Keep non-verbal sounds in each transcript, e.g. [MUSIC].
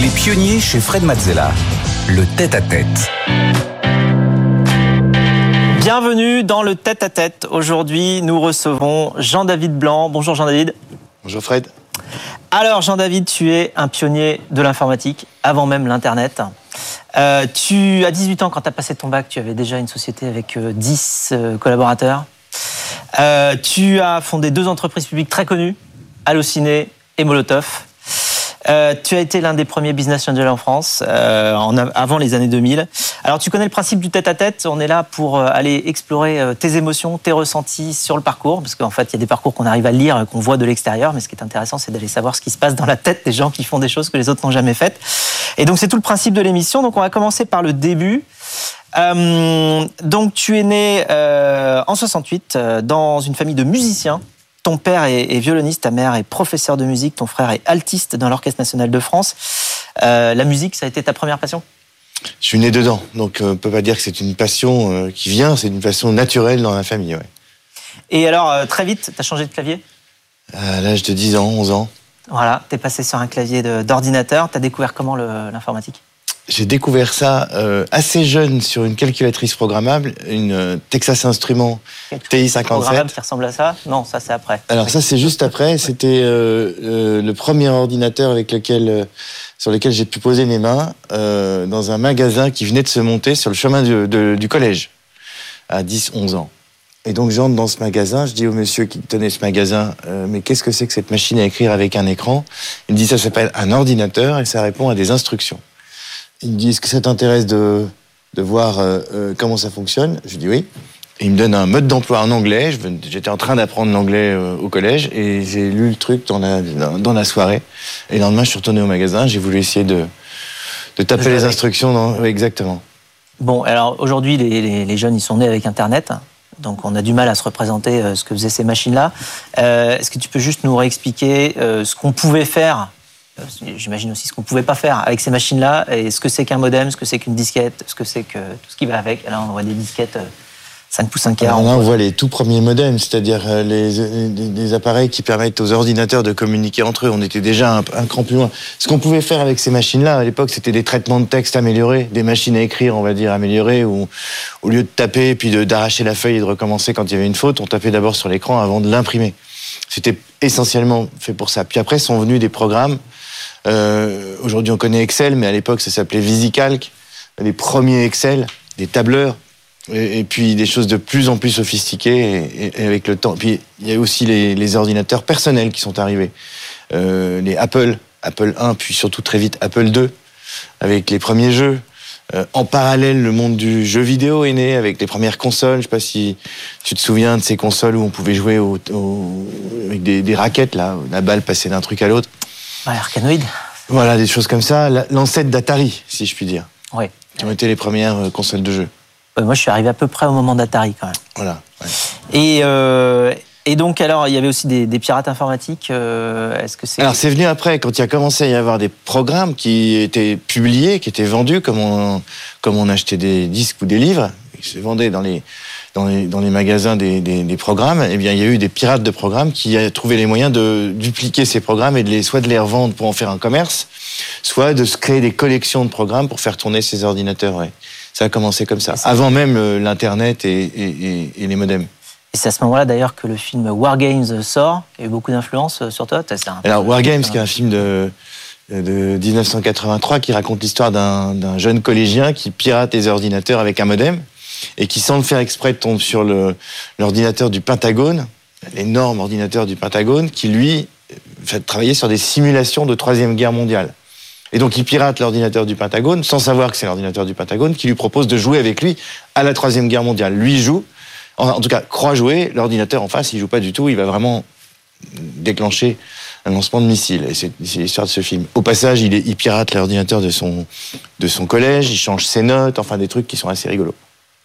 Les pionniers chez Fred Mazzella. Le tête-à-tête. Bienvenue dans le tête-à-tête. Aujourd'hui, nous recevons Jean-David Blanc. Bonjour Jean-David. Bonjour Fred. Alors Jean-David, tu es un pionnier de l'informatique avant même l'Internet. Euh, tu as 18 ans quand tu as passé ton bac, tu avais déjà une société avec 10 euh, euh, collaborateurs. tu as fondé deux entreprises publiques très connues, Allociné et Molotov. Euh, tu as été l'un des premiers business angels en France euh, en, avant les années 2000. Alors tu connais le principe du tête-à-tête. On est là pour euh, aller explorer euh, tes émotions, tes ressentis sur le parcours, parce qu'en fait il y a des parcours qu'on arrive à lire, qu'on voit de l'extérieur, mais ce qui est intéressant c'est d'aller savoir ce qui se passe dans la tête des gens qui font des choses que les autres n'ont jamais faites. Et donc c'est tout le principe de l'émission. Donc on va commencer par le début. Euh, donc tu es né en 68 dans une famille de musiciens ton père est, violoniste, ta mère est professeur de musique, ton frère est altiste dans l'Orchestre national de France. Euh, la musique, ça a été ta première passion? Je suis né dedans, donc euh, on ne peut pas dire que c'est une passion euh, qui vient, c'est une passion naturelle dans la famille. Ouais. Et alors, très vite, tu as changé de clavier? À l'âge de 10 ans, 11 ans. Voilà, tu es passé sur un clavier d'ordinateur. Tu as découvert comment l'informatique? J'ai découvert ça euh, assez jeune sur une calculatrice programmable, une euh, Texas Instruments TI-57. Programmable qui ressemble à ça? Non, ça c'est après. Alors ça c'est juste après. C'était euh, le premier ordinateur avec lequel, sur lequel j'ai pu poser mes mains dans un magasin qui venait de se monter sur le chemin du, du collège à 10-11 ans. Et donc j'entre dans ce magasin, je dis au monsieur qui tenait ce magasin, mais qu'est-ce que c'est que cette machine à écrire avec un écran? Il me dit ça s'appelle un ordinateur et ça répond à des instructions. Il me dit, est-ce que ça t'intéresse de, de voir euh, euh, comment ça fonctionne Je dis oui. Et il me donne un mode d'emploi en anglais. J'étais en train d'apprendre l'anglais euh, au collège et j'ai lu le truc dans la, dans la soirée. Et le lendemain, je suis retourné au magasin. J'ai voulu essayer de, de taper les instructions. Dans... exactement. Bon, alors aujourd'hui, les, les, jeunes, ils sont nés avec Internet. Donc on a du mal à se représenter ce que faisaient ces machines-là. Est-ce que tu peux juste nous réexpliquer ce qu'on pouvait faire J'imagine aussi ce qu'on ne pouvait pas faire avec ces machines-là, et ce que c'est qu'un modem, ce que c'est qu'une disquette, ce que c'est que tout ce qui va avec. Là, on voit des disquettes 5 pouces 1 quart. là, on voit les tout premiers modems, c'est-à-dire euh, les, appareils qui permettent aux ordinateurs de communiquer entre eux. On était déjà un, cran plus loin. Ce qu'on pouvait faire avec ces machines-là, à l'époque, c'était des traitements de texte améliorés, des machines à écrire, on va dire, améliorées, où au lieu de taper, puis d'arracher la feuille et de recommencer quand il y avait une faute, on tapait d'abord sur l'écran avant de l'imprimer. C'était essentiellement fait pour ça. Puis après sont venus des programmes euh, Aujourd'hui, on connaît Excel, mais à l'époque, ça s'appelait VisiCalc. Les premiers Excel, des tableurs, et, puis des choses de plus en plus sophistiquées et, avec le temps. Puis il y a aussi les, ordinateurs personnels qui sont arrivés. Euh, les Apple, Apple 1, puis surtout très vite Apple 2, avec les premiers jeux. Euh, en parallèle, le monde du jeu vidéo est né avec les premières consoles. Je sais pas si tu te souviens de ces consoles où on pouvait jouer avec des, des, raquettes, là, la balle passait d'un truc à l'autre. Ouais, Arcanoid. Voilà, des choses comme ça. L'ancêtre d'Atari, si je puis dire. Oui. Qui ont été les premières euh, consoles de jeu. moi, je suis arrivé à peu près au moment d'Atari, quand même. Voilà. Et, euh, et donc, alors, il y avait aussi des, pirates informatiques. Euh, est-ce que c'est. Alors, c'est venu après, quand il a commencé à y avoir des programmes qui étaient publiés, qui étaient vendus, comme on, comme on achetait des disques ou des livres. Ils se vendaient dans les dans les, dans les magasins des, des, des, programmes, eh bien, il y a eu des pirates de programmes qui ont trouvé les moyens de dupliquer ces programmes et de les, soit de les revendre pour en faire un commerce, soit de se créer des collections de programmes pour faire tourner ces ordinateurs. Ouais. Ça a commencé comme ça, avant même euh, l'Internet et, et, et, les modems. Et c'est à ce moment-là d'ailleurs que le film War Games sort, qui a eu beaucoup d'influence euh, sur toi. Alors War Games, qui est un film de, de 1983 qui raconte l'histoire d'un jeune collégien qui pirate les ordinateurs avec un modem et qui, sans le faire exprès, tombe sur l'ordinateur du Pentagone, l'énorme ordinateur du Pentagone, qui lui fait travailler sur des simulations de Troisième Guerre mondiale. Et donc il pirate l'ordinateur du Pentagone sans savoir que c'est l'ordinateur du Pentagone qui lui propose de jouer avec lui à la Troisième Guerre mondiale. Lui joue, en tout cas croit jouer, l'ordinateur en face il joue pas du tout, il va vraiment déclencher un lancement de missile. Et c'est l'histoire de ce film. Au passage, il, il pirate l'ordinateur de son, de son collège, il change ses notes, enfin des trucs qui sont assez rigolos.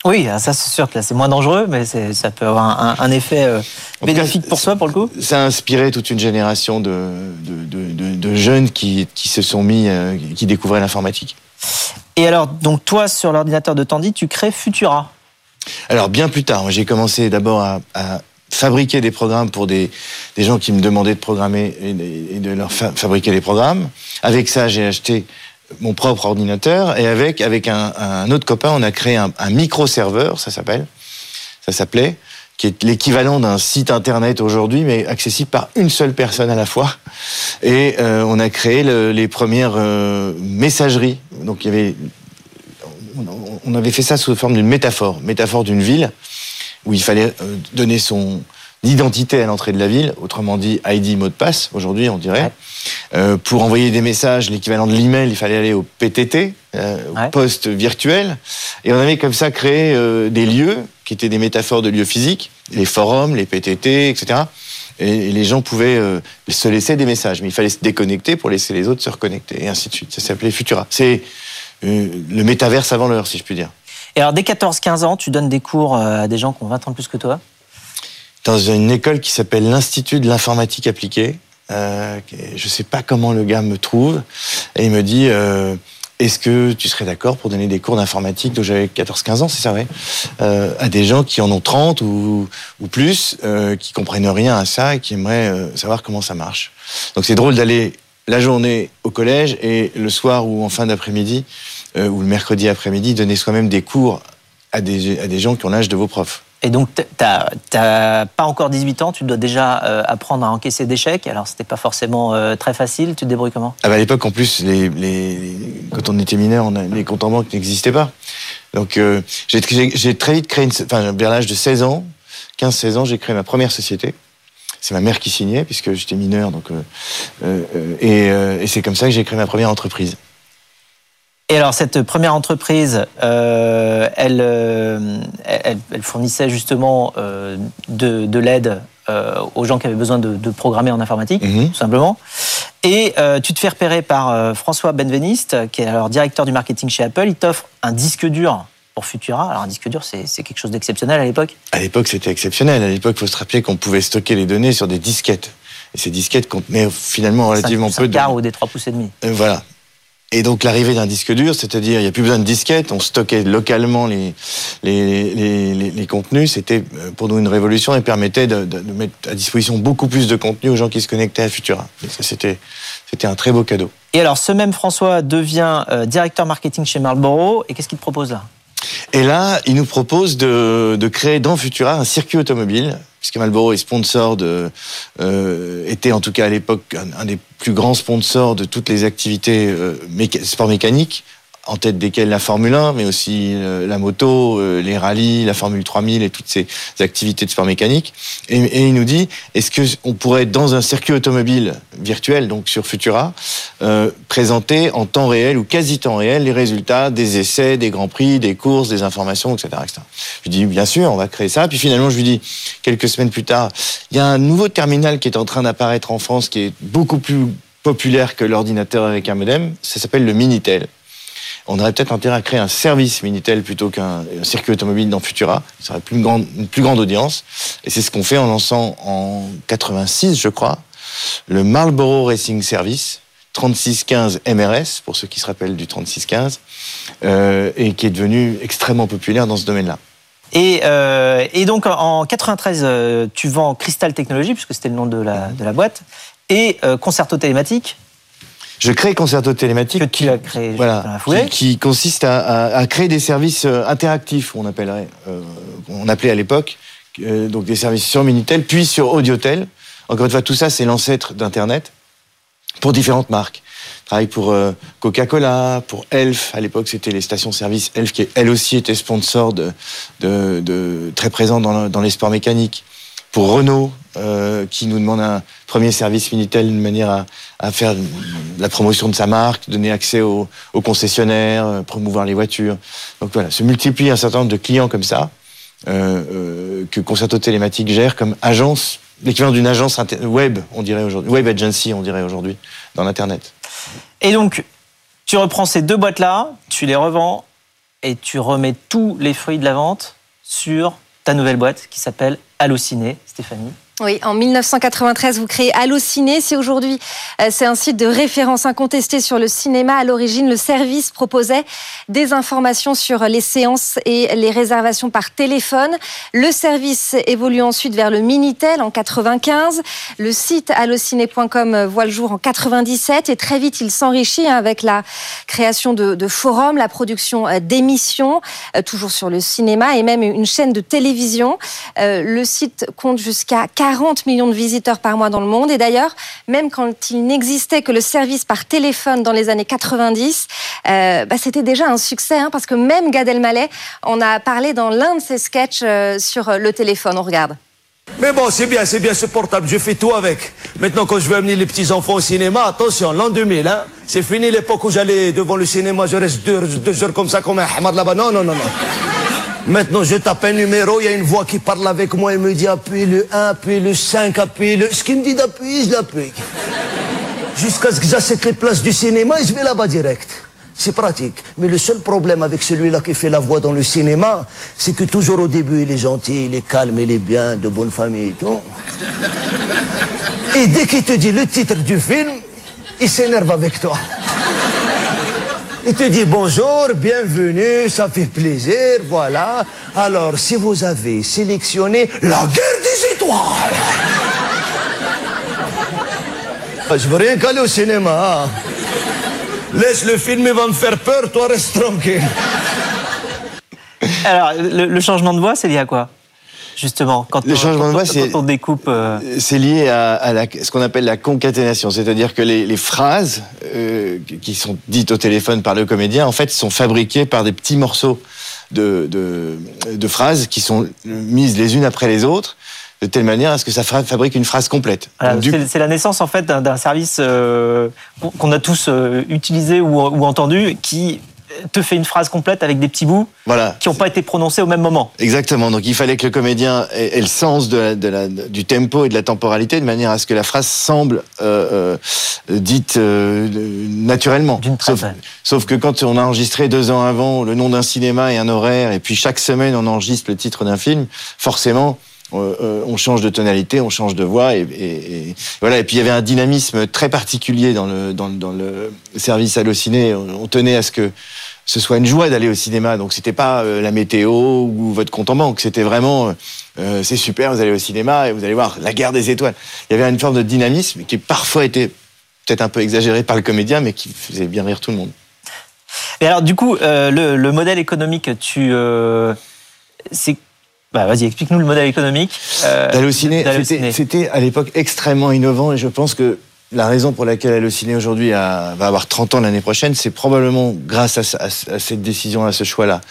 Oui, ça c'est sûr que c'est moins dangereux, mais ça peut avoir un, effet euh, bénéfique pour soi, pour le coup. Ça a inspiré toute une génération de, de, jeunes qui, qui, se sont mis, euh, qui découvraient l'informatique. Et alors, donc toi, sur l'ordinateur de Tandy, tu crées Futura Alors, bien plus tard. J'ai commencé d'abord à, fabriquer des programmes pour des, des gens qui me demandaient de programmer et, de- et de leur fa- fabriquer des programmes. Avec ça, j'ai acheté mon propre ordinateur et avec, avec un, autre copain, on a créé un, micro-serveur, ça s'appelle, ça s'appelait, qui est l'équivalent d'un site internet aujourd'hui, mais accessible par une seule personne à la fois. Et euh, on a créé le- les premières euh, messageries. Donc il y avait, on- avait fait ça sous forme d'une métaphore, métaphore d'une ville où il fallait euh, donner son identité à l'entrée de la ville, autrement dit ID mot de passe aujourd'hui on dirait. Euh, pour envoyer des messages, l'équivalent de l'email, il fallait aller au PTT, euh, Ouais. au poste virtuel, et on avait comme ça créé euh, des lieux qui étaient des métaphores de lieux physiques, les forums, les PTT, etc. Et, et les gens pouvaient se laisser des messages, mais il fallait se déconnecter pour laisser les autres se reconnecter, et ainsi de suite. Ça s'appelait Futura. C'est le métaverse avant l'heure, si je puis dire. Et alors, dès 14-15 ans, tu donnes des cours à des gens qui ont 20 ans de plus que toi? dans une école qui s'appelle l'Institut de l'informatique appliquée. Euh, je sais pas comment le gars me trouve. Et il me dit euh, Est-ce que tu serais d'accord pour donner des cours d'informatique Donc j'avais 14-15 ans, c'est ça, ouais euh, À des gens qui en ont 30 ou, plus, euh, qui comprennent rien à ça et qui aimeraient savoir comment ça marche. Donc c'est drôle d'aller la journée au collège et le soir ou en fin d'après-midi, ou le mercredi après-midi, donner soi-même des cours à des gens qui ont l'âge de vos profs. Et donc, t- t'as t'as pas encore 18 ans, tu dois déjà euh, apprendre à encaisser des chèques. Alors, c'était pas forcément euh, très facile. Tu te débrouilles comment? Ah bah à l'époque, en plus, quand on était mineur, on a- les comptes en banque n'existaient pas. Donc, euh, j'ai très vite créé, enfin, vers l'âge de 16 ans, 15-16 ans, j'ai créé ma première société. C'est ma mère qui signait, puisque j'étais mineur. Donc, et c'est comme ça que j'ai créé ma première entreprise. Et alors, cette première entreprise, euh, elle, euh, elle, elle fournissait justement euh, de, de l'aide euh, aux gens qui avaient besoin de, de programmer en informatique, Mhm. tout simplement. Et tu te fais repérer par François Benveniste, qui est alors directeur du marketing chez Apple. Il t'offre un disque dur pour Futura. Alors, un disque dur, c'est quelque chose d'exceptionnel à l'époque. À l'époque, c'était exceptionnel. À l'époque, il faut se rappeler qu'on pouvait stocker les données sur des disquettes. Et ces disquettes contenaient finalement relativement Cinq- peu cinq de quarts ou des 3 pouces et demi. Voilà. Et donc l'arrivée d'un disque dur, c'est-à-dire il n'y a plus besoin de disquette, on stockait localement les, les, les, les- contenus, c'était euh, pour nous une révolution et permettait de, mettre à disposition beaucoup plus de contenu aux gens qui se connectaient à Futura. C'était, un très beau cadeau. Et alors, ce même François devient euh, directeur marketing chez Marlboro. Et qu'est-ce qu'il propose là? Et là, il nous propose de, créer dans Futura un circuit automobile, puisque Marlboro est sponsor de, euh, était en tout cas à l'époque un, des plus grands sponsors de toutes les activités euh, sport mécanique, en tête desquelles la Formule 1, mais aussi euh, la moto, euh, les rallyes, la Formule 3000 et toutes ces activités de sport mécanique. Et, et il nous dit, est-ce que on pourrait dans un circuit automobile virtuel, donc sur Futura, euh, présenter en temps réel ou quasi temps réel les résultats des essais, des grands prix, des courses, des informations, etc. etc. Je lui dis bien sûr, on va créer ça. Puis finalement, je lui dis quelques semaines plus tard, il y a un nouveau terminal qui est en train d'apparaître en France, qui est beaucoup plus populaire que l'ordinateur avec un modem. Ça s'appelle le Minitel. On aurait peut-être intérêt à créer un service Minitel plutôt qu'un un circuit automobile dans Futura. Ça aurait plus une plus grande audience. Et c'est ce qu'on fait en lançant en 86, je crois, le Marlboro Racing Service 3615 MRS, pour ceux qui se rappellent du 3615, euh, et qui est devenu extrêmement populaire dans ce domaine-là. Et, euh, donc en 93, euh, tu vends Crystal Technologies, puisque c'était le nom de la, boîte, et Concerto Télématique, Je crée Concerto Télématique. que tu as créé Voilà, qui, qui consiste à, à- à créer des services euh, interactifs, on appellerait, euh, on appelait à l'époque, euh, donc des services sur Minitel, puis sur Audiotel. Encore une fois, tout ça, c'est l'ancêtre d'Internet pour différentes marques. Je travaille pour euh, Coca-Cola, pour Elf. À l'époque, c'était les stations-service Elf qui, elle aussi, était sponsor de, de, de- très présent dans, le- dans les sports mécaniques. Pour Renault, euh, qui nous demande un premier service Minitel de manière à, faire la promotion de sa marque, donner accès aux, concessionnaires, euh, promouvoir les voitures. Donc voilà, se multiplie un certain nombre de clients comme ça, euh, que Concerto Télématique gère comme agence, l'équivalent d'une agence web, on dirait aujourd'hui, web agency, on dirait aujourd'hui, dans l'Internet. Et donc, tu reprends ces deux boîtes-là, tu les revends, et tu remets tous les fruits de la vente sur ta nouvelle boîte qui s'appelle Allociné, Stéphanie. Oui, en 1993, vous créez Allociné. C'est aujourd'hui, euh, c'est un site de référence incontesté sur le cinéma. À l'origine, le service proposait des informations sur les séances et les réservations par téléphone. Le service évolue ensuite vers le Minitel en 95. Le site allociné.com voit le jour en 97 et très vite, il s'enrichit hein, avec la création de, de forums, la production euh, d'émissions, euh, toujours sur le cinéma et même une chaîne de télévision. Le site compte jusqu'à 40 millions de visiteurs par mois dans le monde. Et d'ailleurs, même quand il n'existait que le service par téléphone dans les années 90, euh, bah, c'était déjà un succès, hein, parce que même Gad Elmaleh en a parlé dans l'un de ses sketchs euh, sur le téléphone. On regarde. Mais bon, c'est bien, c'est bien supportable, je fais tout avec. Maintenant, quand je veux amener les petits-enfants au cinéma, attention, l'an 2000, hein, c'est fini l'époque où j'allais devant le cinéma, je reste deux, deux heures comme ça, comme un hamad là-bas. Non, non, non, non. Maintenant, je tape un numéro, il y a une voix qui parle avec moi et me dit appuie le 1, appuie le 5, appuie le... Ce qu'il me dit d'appuyer, je l'appuie. Jusqu'à ce que j'achète les places du cinéma et je vais là-bas direct. C'est pratique. Mais le seul problème avec celui-là qui fait la voix dans le cinéma, c'est que toujours au début, il est gentil, il est calme, il est bien, de bonne famille et tout. Et dès qu'il te dit le titre du film, il s'énerve avec toi. Il te dit bonjour, bienvenue, ça fait plaisir, voilà. Alors, si vous avez sélectionné la guerre des étoiles. Ah, je veux rien qu'aller au cinéma. hein. Laisse le film, il va me faire peur, toi reste tranquille. Alors, le changement de voix, c'est lié à quoi? Justement, quand Le on, changement de voix, on- c'est- quand on découpe. euh, C'est lié à, à la- ce qu'on appelle la concaténation, c'est-à-dire que les, les phrases euh, qui sont dites au téléphone par le comédien, en fait, sont fabriquées par des petits morceaux de, de, de phrases qui sont mises les unes après les autres, de telle manière à ce que ça fabrique une phrase complète. voilà, c'est la naissance en fait d'un service euh, qu'on- qu'on a tous euh, utilisé ou, ou entendu qui te fait une phrase complète avec des petits bouts voilà. qui n'ont pas été prononcés au même moment. Exactement. Donc il fallait que le comédien ait, ait le sens de la- de la- du tempo et de la temporalité de manière à ce que la phrase semble euh, euh, dite euh, naturellement. D'une Sauf, sauf que quand on a enregistré deux ans avant le nom d'un cinéma et un horaire, et puis chaque semaine on enregistre le titre d'un film, forcément. on change de tonalité, on change de voix, et, et- et voilà. Et puis il y avait un dynamisme très particulier dans le dans, dans le service Allociné. On, on tenait à ce que ce soit une joie d'aller au cinéma. Donc c'était pas euh, la météo ou votre compte en banque. C'était vraiment, euh, euh, c'est super, vous allez au cinéma et vous allez voir la guerre des étoiles. Il y avait une forme de dynamisme qui parfois était peut-être un peu exagéré par le comédien, mais qui faisait bien rire tout le monde. Et alors, du coup, euh, le, le modèle économique, tu. c'est. Bah, vas-y, explique-nous le modèle économique. Allociné, d'Allociné. c'était c'était à l'époque extrêmement innovant et je pense que la raison pour laquelle Allociné aujourd'hui va avoir 30 ans l'année prochaine, c'est probablement grâce à, ce- à ce- à cette décision, à ce choix-là.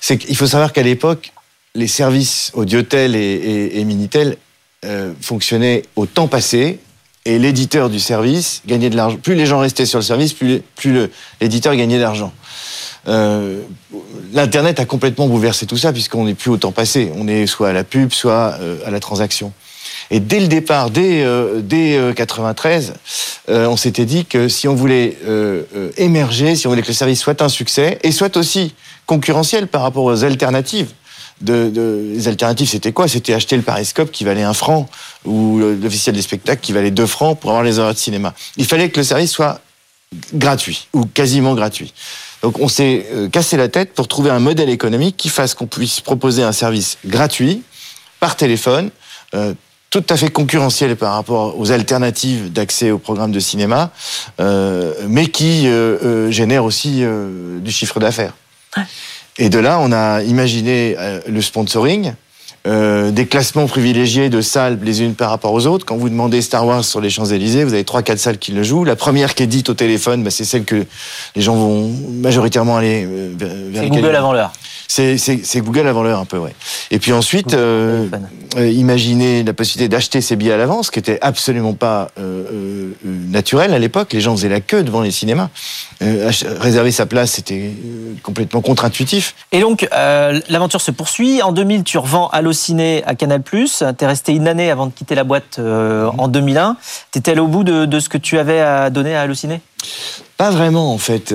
C'est qu'il faut savoir qu'à l'époque, les services Audiotel et, et, Minitel euh, fonctionnaient au temps passé et l'éditeur du service gagnait de l'argent. Plus les gens restaient sur le service, plus, l'éditeur gagnait de l'argent. Euh, L'Internet a complètement bouleversé tout ça puisqu'on n'est plus au temps passé. On est soit à la pub, soit euh, à la transaction. Et dès le départ, dès, euh, euh, 93, euh, on s'était dit que si on voulait euh, émerger, si on voulait que le service soit un succès et soit aussi concurrentiel par rapport aux alternatives. Les alternatives, c'était quoi? C'était acheter le Pariscope qui valait un franc ou l'officiel des spectacles qui valait deux francs pour avoir les heures de cinéma. Il fallait que le service soit gratuit ou quasiment gratuit. Donc on s'est cassé la tête pour trouver un modèle économique qui fasse qu'on puisse proposer un service gratuit par téléphone, euh, tout à fait concurrentiel par rapport aux alternatives d'accès au programme de cinéma, euh, mais qui euh, euh, génère aussi euh, du chiffre d'affaires. Et de là, on a imaginé le sponsoring, des classements privilégiés de salles les unes par rapport aux autres. Quand vous demandez Star Wars sur les Champs-Élysées, vous avez trois, quatre salles qui le jouent. La première qui est dite au téléphone, bah, c'est celle que les gens vont majoritairement aller vers, C'est Google avant l'heure. C'est, Google avant l'heure un peu, ouais. Et puis ensuite, euh, euh, imaginer la possibilité d'acheter ses billets à l'avance, ce qui était absolument pas euh, naturel à l'époque. Les gens faisaient la queue devant les cinémas. Euh, réserver sa place, c'était complètement contre-intuitif. Et donc, l'aventure se poursuit. En 2000, tu revends Allociné à Canal+. Tu es resté une année avant de quitter la boîte euh, en 2001. Tu étais allé au bout de, de ce que tu avais à donner à Allociné Pas vraiment, en fait.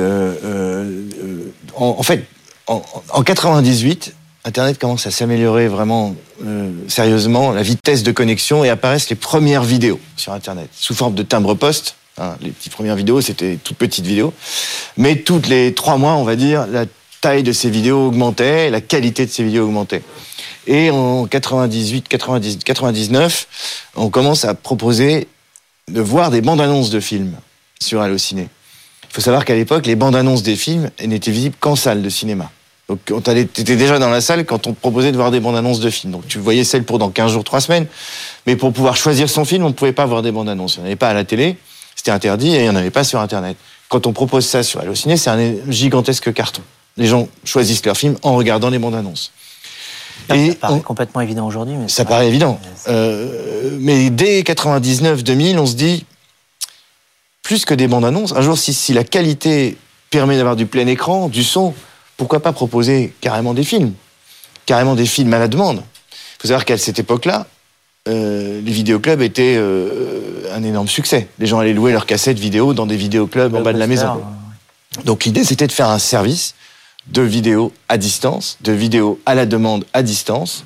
En, en fait, en, en 98, Internet commence à s'améliorer vraiment euh, sérieusement, la vitesse de connexion, et apparaissent les premières vidéos sur Internet, sous forme de timbre-poste. Hein, les petites premières vidéos, c'était toutes petites vidéos. Mais toutes les trois mois, on va dire, la taille de ces vidéos augmentait, la qualité de ces vidéos augmentait. Et en 98, 90, 99, on commence à proposer de voir des bandes annonces de films sur Allociné. Il faut savoir qu'à l'époque, les bandes annonces des films n'étaient visibles qu'en salle de cinéma. Donc, tu étais déjà dans la salle quand on te proposait de voir des bandes annonces de films. Donc, tu voyais celles pour dans 15 jours, 3 semaines. Mais pour pouvoir choisir son film, on ne pouvait pas voir des bandes annonces. Il n'y en avait pas à la télé, c'était interdit, et il n'y en avait pas sur Internet. Quand on propose ça sur Allociné, c'est un gigantesque carton. Les gens choisissent leur film en regardant les bandes annonces. Ça, paraît complètement évident aujourd'hui. Ça paraît évident. Euh, mais dès 99-2000, on se dit, plus que des bandes annonces, un jour, si, si la qualité permet d'avoir du plein écran, du son, pourquoi pas proposer carrément des films? Carrément des films à la demande. Il faut savoir qu'à cette époque-là, euh, les vidéoclubs étaient euh, un énorme succès. Les gens allaient louer leurs cassettes vidéo dans des vidéoclubs en bas de la maison. Donc l'idée, c'était de faire un service de vidéos à distance, de vidéos à la demande à distance,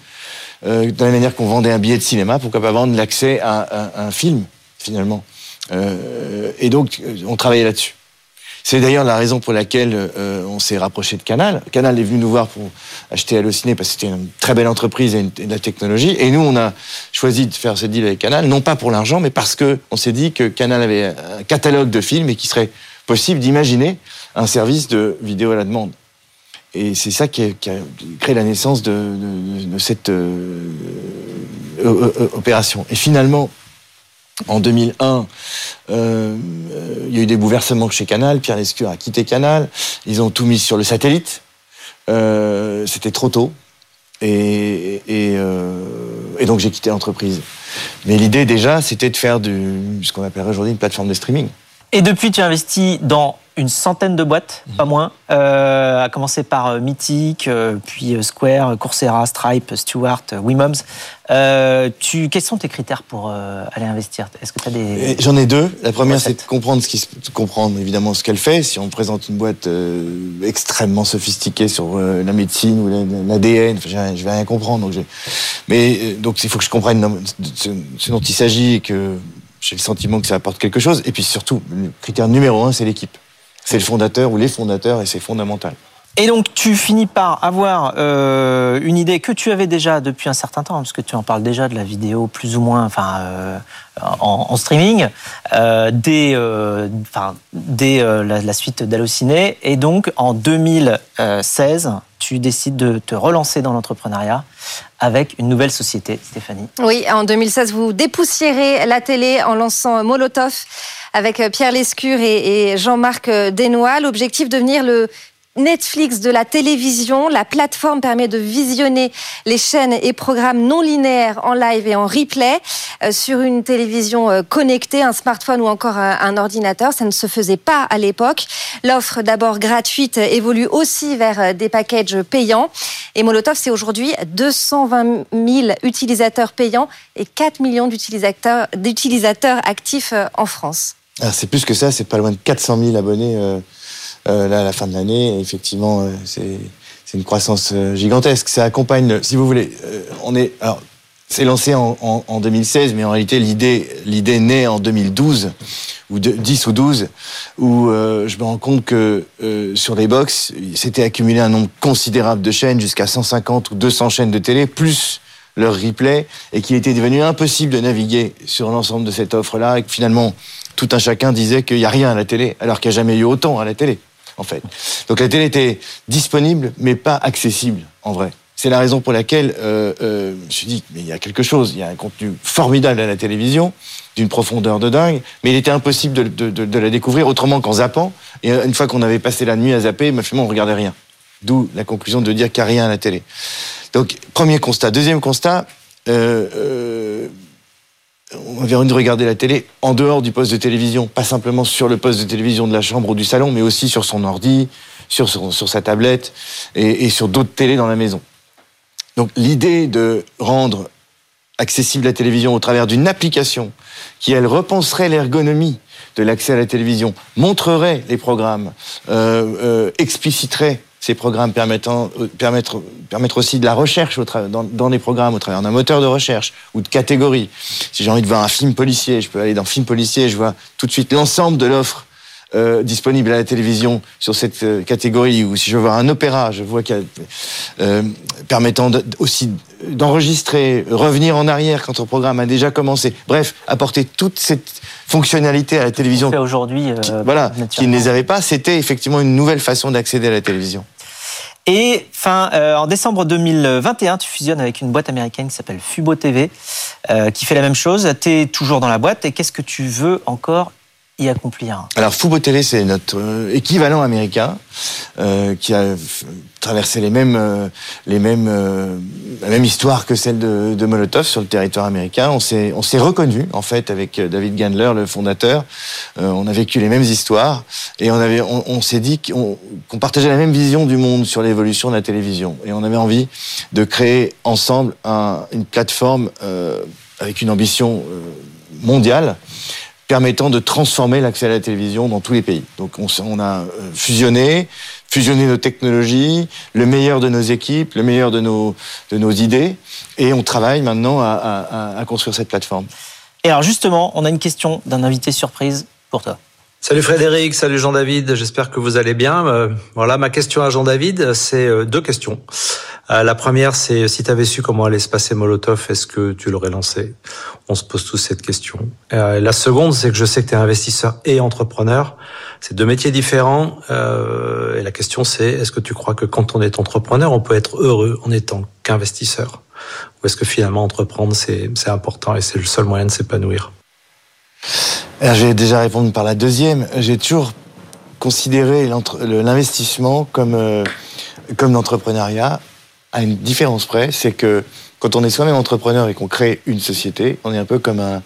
euh, de la manière qu'on vendait un billet de cinéma, pourquoi pas vendre l'accès à, un film, finalement. Euh, et donc, on travaillait là-dessus. C'est d'ailleurs la raison pour laquelle euh, on s'est rapproché de Canal. Canal est venu nous voir pour acheter Allociné parce que c'était une très belle entreprise et, de la technologie. Et nous, on a choisi de faire ce deal avec Canal, non pas pour l'argent, mais parce que on s'est dit que Canal avait un catalogue de films et qu'il serait possible d'imaginer un service de vidéo à la demande. Et c'est ça qui a, créé la naissance de, cette euh, opération. Et finalement, en 2001, euh, il y a eu des bouleversements chez Canal. Pierre Lescure a quitté Canal. Ils ont tout mis sur le satellite. Euh, c'était trop tôt. Et, et, donc j'ai quitté l'entreprise. Mais l'idée déjà, c'était de faire du, ce qu'on appellerait aujourd'hui une plateforme de streaming. Et depuis, tu investis dans une centaine de boîtes, pas moins, euh, à commencer par euh, Mythic, euh, puis Square, Coursera, Stripe, Stewart, Wimoms. tu, quels sont tes critères pour aller investir? Est-ce que tu as des... J'en ai deux. La première, c'est de comprendre ce qui comprendre évidemment ce qu'elle fait. Si on présente une boîte extrêmement sophistiquée sur la médecine ou l'ADN, je vais rien comprendre. Donc Mais donc il faut que je comprenne ce dont il s'agit et que j'ai le sentiment que ça apporte quelque chose. Et puis surtout, le critère numéro un, c'est l'équipe c'est le fondateur ou les fondateurs et c'est fondamental. Et donc tu finis par avoir euh, une idée que tu avais déjà depuis un certain temps, parce que tu en parles déjà de la vidéo plus ou moins, enfin euh, en, streaming, euh, dès, enfin, dès la, la, suite d'Allociné. Et donc en 2016, tu décides de te relancer dans l'entrepreneuriat avec une nouvelle société, Stéphanie. Oui, en 2016, vous dépoussiérez la télé en lançant Molotov avec Pierre Lescure et Jean-Marc Desnois. L'objectif, devenir le Netflix de la télévision. La plateforme permet de visionner les chaînes et programmes non linéaires en live et en replay euh, sur une télévision euh, connectée, un smartphone ou encore un, ordinateur. Ça ne se faisait pas à l'époque. L'offre d'abord gratuite évolue aussi vers euh, des packages payants. Et Molotov, c'est aujourd'hui 220 000 utilisateurs payants et 4 millions d'utilisateurs actifs en France. Ah, c'est plus que ça, c'est pas loin de 400 000 abonnés. Euh, là, à la fin de l'année, effectivement, euh, c'est une croissance euh, gigantesque. Ça accompagne, si vous voulez, on est, alors, c'est lancé en, en, en, 2016, mais en réalité, l'idée, l'idée naît en 2012, ou de, 10 ou 12, où je me rends compte que sur les box, s'était accumulé un nombre considérable de chaînes, jusqu'à 150 ou 200 chaînes de télé, plus leur replay, et qu'il était devenu impossible de naviguer sur l'ensemble de cette offre-là, et que finalement, tout un chacun disait qu'il n'y a rien à la télé, alors qu'il n'y a jamais eu autant à la télé en fait. Donc la télé était disponible, mais pas accessible, en vrai. C'est la raison pour laquelle euh, euh, je me suis dit, mais il y a quelque chose, il y a un contenu formidable à la télévision, d'une profondeur de dingue, mais il était impossible de, la découvrir autrement qu'en zappant. Et une fois qu'on avait passé la nuit à zapper, ma on regardait rien. D'où la conclusion de dire qu'il n'y a rien à la télé. Donc, premier constat. Deuxième constat, euh, euh on avait envie de regarder la télé en dehors du poste de télévision, pas simplement sur le poste de télévision de la chambre ou du salon, mais aussi sur son ordi, sur, sur sa tablette et, sur d'autres télés dans la maison. Donc l'idée de rendre accessible la télévision au travers d'une application qui, elle, repenserait l'ergonomie de l'accès à la télévision, montrerait les programmes, euh, euh, expliciterait ces programmes permettant, euh, permettre, permettre aussi de la recherche au dans, dans les programmes au travers d'un moteur de recherche ou de catégories. Si j'ai envie de voir un film policier, je peux aller dans film policier, je vois tout de suite l'ensemble de l'offre euh, disponible à la télévision sur cette euh, catégorie, ou si je veux voir un opéra, je vois qu'il y a, euh, permettant aussi d'enregistrer, revenir en arrière quand le programme a déjà commencé. Bref, apporter toute cette fonctionnalité à la télévision. Aujourd'hui, voilà, qui ne les avait pas, c'était effectivement une nouvelle façon d'accéder à la télévision. Et euh, en décembre 2021, tu fusionnes avec une boîte américaine qui s'appelle Fubo TV, euh, qui fait la même chose. Tu es toujours dans la boîte et qu'est-ce que tu veux encore y accomplir? Alors Fubo TV, c'est notre euh, équivalent américain qui a traversé les mêmes, euh, les mêmes, euh, la même histoire que celle de, Molotov sur le territoire américain. On s'est, on s'est reconnu en fait avec David Gandler, le fondateur. Euh, on a vécu les mêmes histoires et on avait, on, s'est dit qu'on, partageait la même vision du monde sur l'évolution de la télévision et on avait envie de créer ensemble un, une plateforme avec une ambition mondiale permettant de transformer l'accès à la télévision dans tous les pays. Donc on, on a fusionné, fusionné nos technologies, le meilleur de nos équipes, le meilleur de nos, de nos idées, et on travaille maintenant à, à, à construire cette plateforme. Et alors justement, on a une question d'un invité surprise pour toi. Salut Frédéric, salut Jean-David, j'espère que vous allez bien. Euh, voilà, ma question à Jean-David, c'est euh, deux questions. Euh, la première, c'est si tu avais su comment allait se passer Molotov, est-ce que tu l'aurais lancé? On se pose tous cette question. la seconde, c'est que je sais que tu es investisseur et entrepreneur. C'est deux métiers différents. et la question, c'est est-ce que tu crois que quand on est entrepreneur, on peut être heureux en étant qu'investisseur? Ou est-ce que finalement, entreprendre, c'est important et c'est le seul moyen de s'épanouir? Je vais déjà répondre par la deuxième. J'ai toujours considéré l'investissement comme, euh, comme l'entrepreneuriat à une différence près. C'est que quand on est soi-même entrepreneur et qu'on crée une société, on est un peu comme un,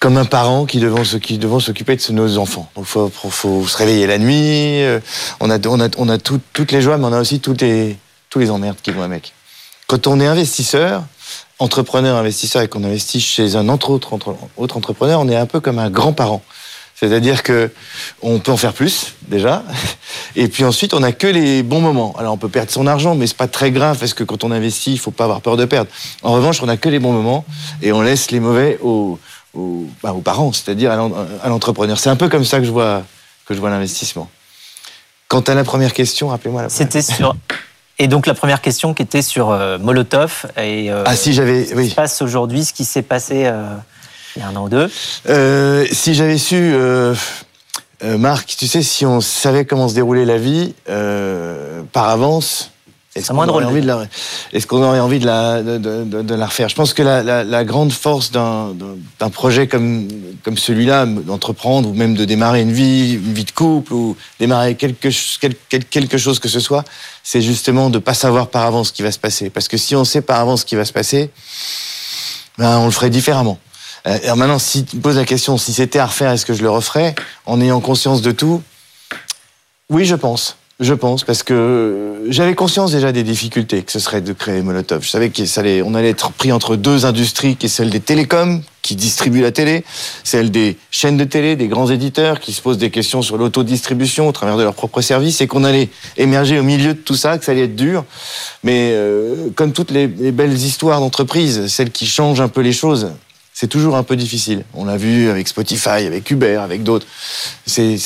comme un parent qui devant, qui s'occuper de nos enfants. Donc, faut, faut se réveiller la nuit. Euh, on a, on a, on a tout, toutes les joies, mais on a aussi toutes les, tous les emmerdes qui vont avec. Quand on est investisseur, entrepreneur, investisseur et qu'on investit chez un autre entrepreneur, on est un peu comme un grand-parent. C'est-à-dire que on peut en faire plus déjà, et puis ensuite on n'a que les bons moments. Alors on peut perdre son argent, mais c'est pas très grave parce que quand on investit, il faut pas avoir peur de perdre. En revanche, on n'a que les bons moments et on laisse les mauvais aux, aux, bah, aux parents, c'est-à-dire à l'entrepreneur. C'est un peu comme ça que je vois que je vois l'investissement. Quant à la première question, rappelez-moi. C'était sur et donc la première question qui était sur euh, Molotov et euh, ah si j'avais oui. ce qui se passe aujourd'hui, ce qui s'est passé euh, il y a un an ou deux. Euh, si j'avais su, euh, Marc, tu sais, si on savait comment se déroulait la vie par avance, est-ce qu'on aurait, envie de la, est qu'on aurait envie de la, de, de, de, la refaire? Je pense que la, la, la grande force d'un projet comme, comme celui-là, d'entreprendre ou même de démarrer une vie, une vie de couple ou démarrer quelque, quelque, quelque chose que ce soit, c'est justement de ne pas savoir par avance ce qui va se passer. Parce que si on sait par avance ce qui va se passer, ben, on le ferait différemment. Euh, alors maintenant, si tu me poses la question, si c'était à refaire, est-ce que je le referais en ayant conscience de tout? Oui, je pense. Je pense, parce que j'avais conscience déjà des difficultés que ce serait de créer Molotov. Je savais qu'on allait, on allait être pris entre deux industries, qui est celle des télécoms, qui distribuent la télé, celle des chaînes de télé, des grands éditeurs, qui se posent des questions sur l'autodistribution au travers de leurs propres services, et qu'on allait émerger au milieu de tout ça, que ça allait être dur. Mais euh, comme toutes les, les belles histoires d'entreprise, celles qui changent un peu les choses, c'est toujours un peu difficile. On l'a vu avec Spotify, avec Uber, avec d'autres. C'est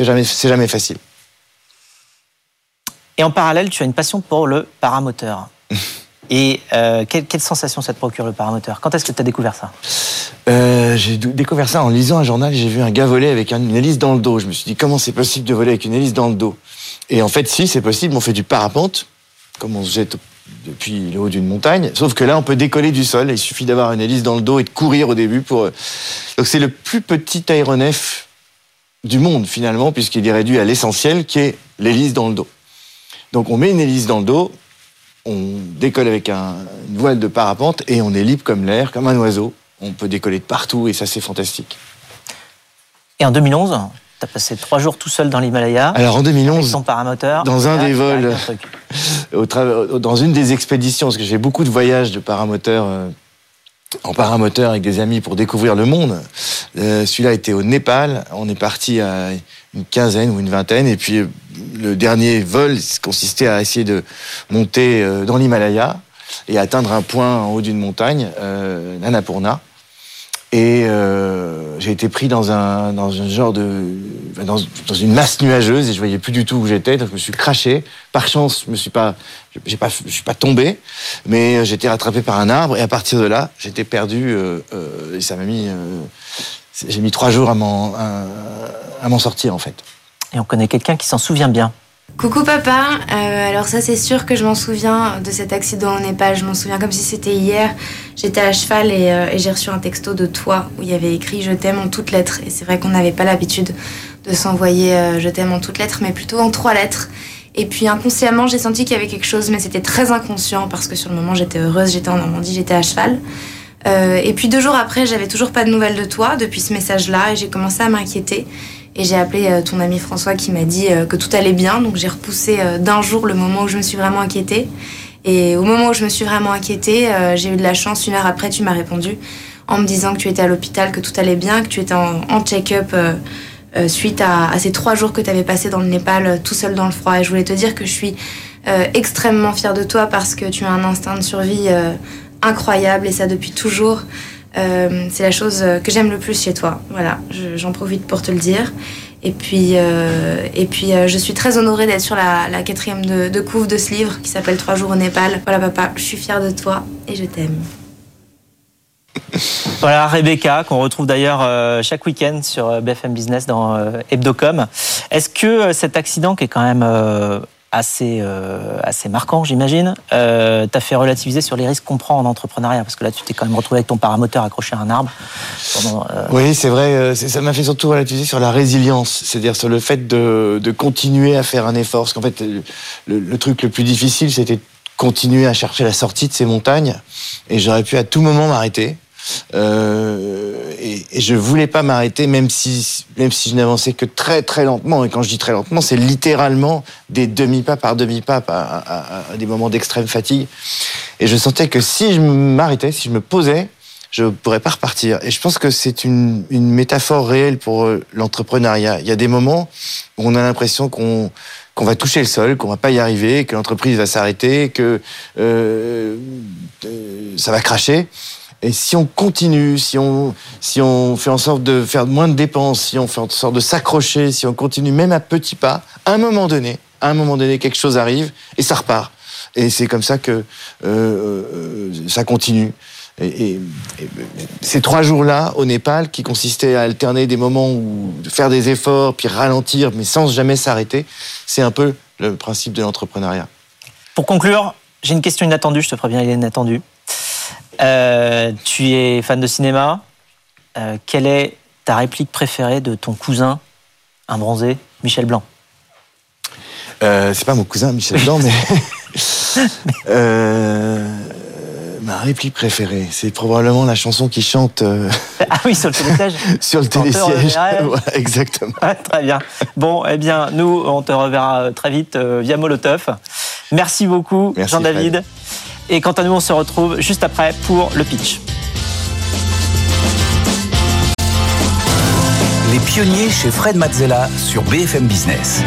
jamais, jamais facile. Et en parallèle, tu as une passion pour le paramoteur. [LAUGHS] Et euh, quelle, quelle, sensation ça te procure le paramoteur? Quand est-ce que tu as découvert ça? Euh, J'ai découvert ça en lisant un journal. J'ai vu un gars voler avec une hélice dans le dos. Je me suis dit comment c'est possible de voler avec une hélice dans le dos? Et en fait, si c'est possible, on fait du parapente, comme on se jette depuis le haut d'une montagne. Sauf que là, on peut décoller du sol. Il suffit d'avoir une hélice dans le dos et de courir au début pour. Donc c'est le plus petit aéronef du monde finalement, puisqu'il est réduit à l'essentiel, qui est l'hélice dans le dos. Donc on met une hélice dans le dos, on décolle avec un, une voile de parapente et on est libre comme l'air, comme un oiseau. On peut décoller de partout et ça c'est fantastique. Et en 2011, tu as passé trois jours tout seul dans l'Himalaya. Alors en 2011, ton paramoteur, dans un des vols, [LAUGHS] au dans une des expéditions, parce que j'ai beaucoup de voyages de paramoteur. Euh, en paramoteur avec des amis pour découvrir le monde. Euh, Celui-là était au Népal. On est parti à une quinzaine ou une vingtaine. Et puis le dernier vol consistait à essayer de monter dans l'Himalaya et atteindre un point en haut d'une montagne, euh, Nannapurna. Et euh, j'ai été pris dans un, dans un genre de. Dans, dans, une masse nuageuse et je voyais plus du tout où j'étais. Donc je me suis craché. Par chance, je me suis pas. Pas, suis pas tombé, mais j'ai été rattrapé par un arbre et à partir de là, j'étais perdu. Euh, euh, et ça m'a mis. Euh, j'ai mis trois jours à m'en sortir en fait. Et on connaît quelqu'un qui s'en souvient bien. Coucou papa, euh, alors ça c'est sûr que je m'en souviens de cet accident au Népal, je m'en souviens comme si c'était hier. J'étais à cheval et, euh, j'ai reçu un texto de toi où il y avait écrit je t'aime en toutes lettres. Et c'est vrai qu'on n'avait pas l'habitude de s'envoyer euh, je t'aime en toutes lettres, mais plutôt en trois lettres. Et puis inconsciemment j'ai senti qu'il y avait quelque chose, mais c'était très inconscient parce que sur le moment j'étais heureuse, j'étais en Normandie, j'étais à cheval. Et puis deux jours après, j'avais toujours pas de nouvelles de toi depuis ce message-là et j'ai commencé à m'inquiéter. Et j'ai appelé euh, ton ami François qui m'a dit euh, que tout allait bien. Donc j'ai repoussé euh, d'un jour le moment où je me suis vraiment inquiétée. Et au moment où je me suis vraiment inquiétée, j'ai eu de la chance. Une heure après, tu m'as répondu en me disant que tu étais à l'hôpital, que tout allait bien, que tu étais en, check-up suite à, ces trois jours que tu avais passé dans le Népal tout seul dans le froid. Et je voulais te dire que je suis extrêmement fière de toi parce que tu as un instinct de survie incroyable et ça depuis toujours. Euh, c'est la chose que j'aime le plus chez toi. Voilà, j'en profite pour te le dire. Et puis, euh, et puis euh, je suis très honorée d'être sur la, quatrième de, de couve de ce livre qui s'appelle Trois jours au Népal. Voilà, papa, je suis fière de toi et je t'aime. Voilà Rebecca, qu'on retrouve d'ailleurs euh, chaque week-end sur BFM Business dans euh, Hebdocom. Est-ce que cet accident qui est quand même assez, euh, assez marquant, j'imagine. Euh, tu as fait relativiser sur les risques qu'on prend en entrepreneuriat, parce que là, tu t'es quand même retrouvé avec ton paramoteur accroché à un arbre. Euh, oui, c'est vrai. Euh, ça m'a fait surtout relativiser sur la résilience, c'est-à-dire sur le fait de, continuer à faire un effort. Parce qu'en fait, le, le, truc le plus difficile, c'était continuer à chercher la sortie de ces montagnes. Et j'aurais pu à tout moment m'arrêter. Euh, et, et, je voulais pas m'arrêter, même si, même si je n'avançais que très très lentement. Et quand je dis très lentement, c'est littéralement des demi-pas par demi-pas à, des moments d'extrême fatigue. Et je sentais que si je m'arrêtais, si je me posais, je pourrais pas repartir. Et je pense que c'est une, métaphore réelle pour euh, l'entrepreneuriat. Il y a des moments où on a l'impression qu'on va toucher le sol, qu'on va pas y arriver, que l'entreprise va s'arrêter, que euh ça va cracher. Et si on continue, si on, si on fait en sorte de faire moins de dépenses, si on fait en sorte de s'accrocher, si on continue même à petits pas, à un moment donné, un moment donné, quelque chose arrive et ça repart. Et c'est comme ça que euh, euh, ça continue. Et, ces trois jours-là au Népal, qui consistaient à alterner des moments où faire des efforts, puis ralentir, mais sans jamais s'arrêter, c'est un peu le principe de l'entrepreneuriat. Pour conclure, j'ai une question inattendue, je te préviens, elle est inattendue. Euh, tu es fan de cinéma. Euh, quelle est ta réplique préférée de ton cousin, un bronzé, Michel Blanc? Euh, C'est pas mon cousin Michel Blanc, mais [LAUGHS] ma réplique préférée, c'est probablement la chanson qui chante. Euh, ah oui, sur le télésiège. [LAUGHS] sur le télésiège. [LAUGHS] exactement. Ouais, très bien. Bon, eh bien, nous, on te reverra très vite via Molotov. Merci beaucoup, Jean-David. Et quant à nous, on se retrouve juste après pour le pitch. Les pionniers chez Fred Mazzella sur BFM Business.